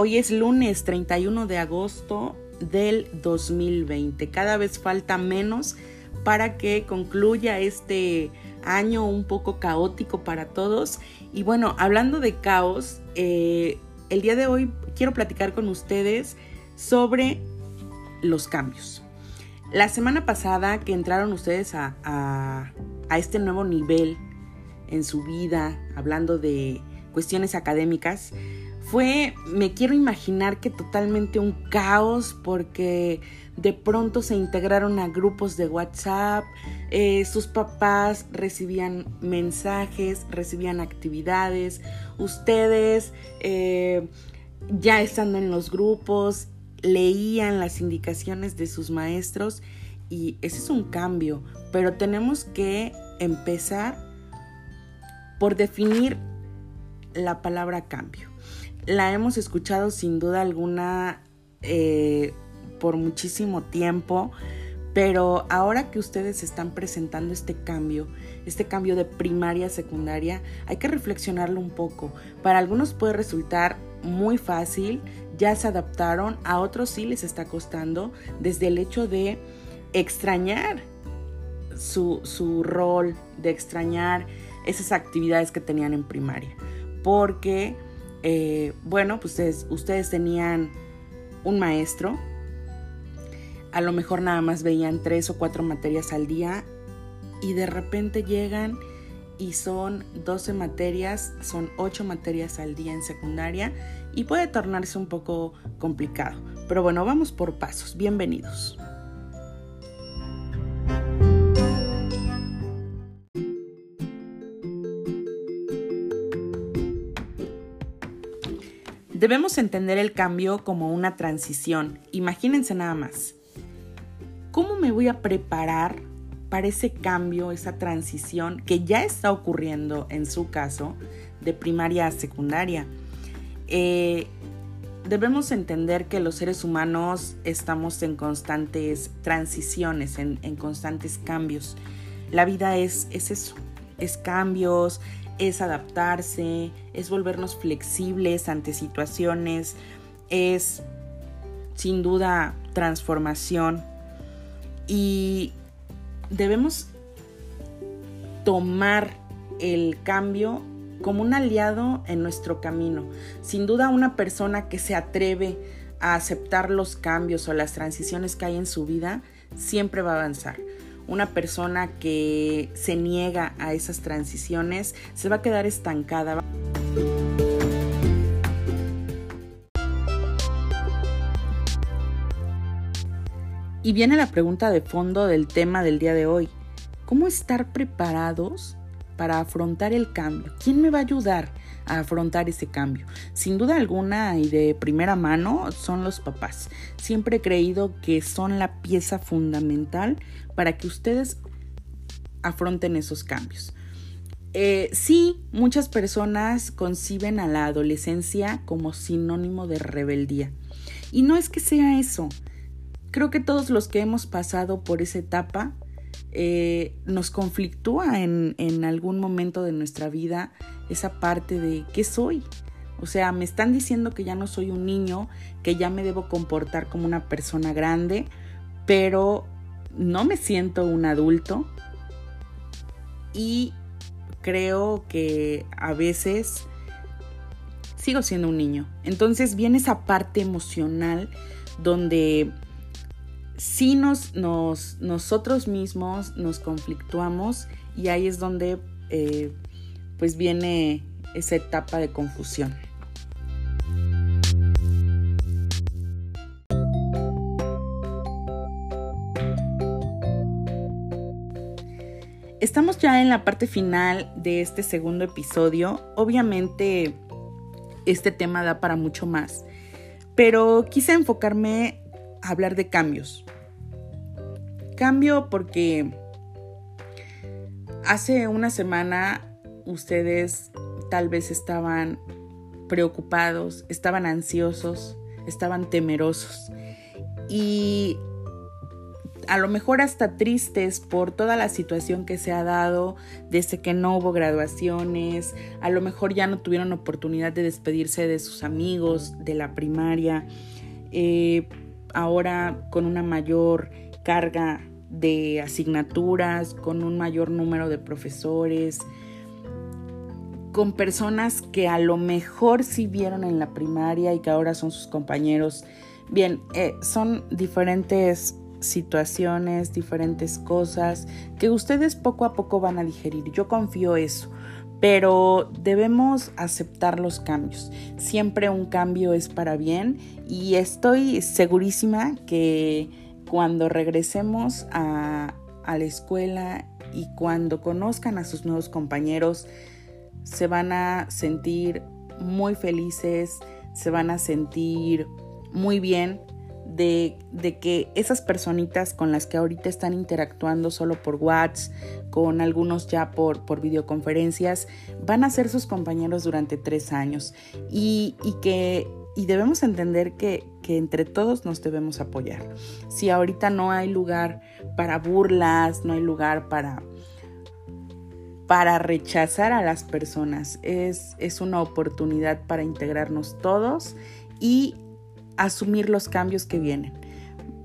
Hoy es lunes 31 de agosto del 2020. Cada vez falta menos para que concluya este año un poco caótico para todos. Y bueno, hablando de caos, eh, el día de hoy quiero platicar con ustedes sobre los cambios. La semana pasada que entraron ustedes a, a este nuevo nivel en su vida, hablando de cuestiones académicas, fue, me quiero imaginar que totalmente un caos porque de pronto se integraron a grupos de WhatsApp, eh, sus papás recibían mensajes, recibían actividades, ustedes eh, ya estando en los grupos, leían las indicaciones de sus maestros y ese es un cambio, pero tenemos que empezar por definir la palabra cambio la hemos escuchado sin duda alguna eh, por muchísimo tiempo, pero ahora que ustedes están presentando este cambio, este cambio de primaria a secundaria, hay que reflexionarlo un poco. Para algunos puede resultar muy fácil, ya se adaptaron, a otros sí les está costando desde el hecho de extrañar su, su rol, de extrañar esas actividades que tenían en primaria, porque eh, bueno, pues ustedes, tenían un maestro, a lo mejor nada más veían tres o cuatro materias al día y de repente llegan y son 12 materias, son 8 materias al día en secundaria y puede tornarse un poco complicado. Pero bueno, vamos por pasos. Bienvenidos. Debemos entender el cambio como una transición. Imagínense nada más. ¿Cómo me voy a preparar para ese cambio, esa transición que ya está ocurriendo en su caso de primaria a secundaria? Eh, debemos entender que los seres humanos estamos en constantes transiciones, en, constantes cambios. La vida es, es eso, es cambios, es adaptarse, es volvernos flexibles ante situaciones, es sin duda transformación y debemos tomar el cambio como un aliado en nuestro camino. Sin duda una persona que se atreve a aceptar los cambios o las transiciones que hay en su vida siempre va a avanzar una persona que se niega a esas transiciones se va a quedar estancada. Y viene la pregunta de fondo del tema del día de hoy. ¿Cómo estar preparados para afrontar el cambio? ¿Quién me va a ayudar afrontar ese cambio? Sin duda alguna y de primera mano son los papás. Siempre he creído que son la pieza fundamental para que ustedes afronten esos cambios. Eh, sí, muchas personas conciben a la adolescencia como sinónimo de rebeldía. Y no es que sea eso. Creo que todos los que hemos pasado por esa etapa eh, nos conflictúa en, en algún momento de nuestra vida esa parte de ¿qué soy? O sea, me están diciendo que ya no soy un niño, que ya me debo comportar como una persona grande, pero no me siento un adulto y creo que a veces sigo siendo un niño. Entonces viene esa parte emocional donde sí nos, nosotros mismos nos conflictuamos y ahí es donde eh, pues viene esa etapa de confusión. Estamos ya en la parte final de este segundo episodio. Obviamente este tema da para mucho más, pero quise enfocarme hablar de cambios. Cambio porque hace una semana ustedes tal vez estaban preocupados, estaban ansiosos, estaban temerosos y a lo mejor hasta tristes por toda la situación que se ha dado desde que no hubo graduaciones, a lo mejor ya no tuvieron oportunidad de despedirse de sus amigos de la primaria, eh, ahora con una mayor carga de asignaturas, con un mayor número de profesores, con personas que a lo mejor sí vieron en la primaria y que ahora son sus compañeros. Bien, eh, son diferentes situaciones, diferentes cosas que ustedes poco a poco van a digerir. Yo confío eso, pero debemos aceptar los cambios. Siempre un cambio es para bien y estoy segurísima que cuando regresemos a, la escuela y cuando conozcan a sus nuevos compañeros, se van a sentir muy felices, se van a sentir muy bien de, que esas personitas con las que ahorita están interactuando solo por WhatsApp, con algunos ya por, por videoconferencias, van a ser sus compañeros durante tres años y, y que y debemos entender que, que, entre todos nos debemos apoyar. Si ahorita no hay lugar para burlas, no hay lugar para para rechazar a las personas. Es, es una oportunidad para integrarnos todos y asumir los cambios que vienen.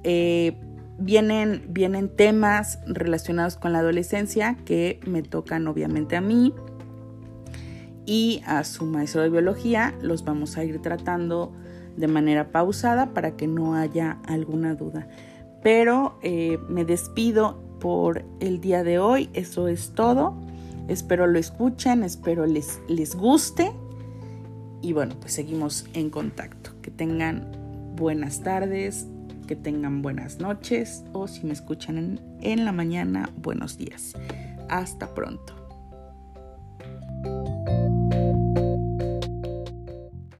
Eh, vienen, vienen temas relacionados con la adolescencia que me tocan obviamente a mí y a su maestro de biología. Los vamos a ir tratando de manera pausada para que no haya alguna duda. Pero eh, me despido por el día de hoy. Eso es todo. Espero lo escuchen, espero les, les guste. Y bueno, pues seguimos en contacto. Que tengan buenas tardes, que tengan buenas noches o si me escuchan en, la mañana, buenos días. Hasta pronto.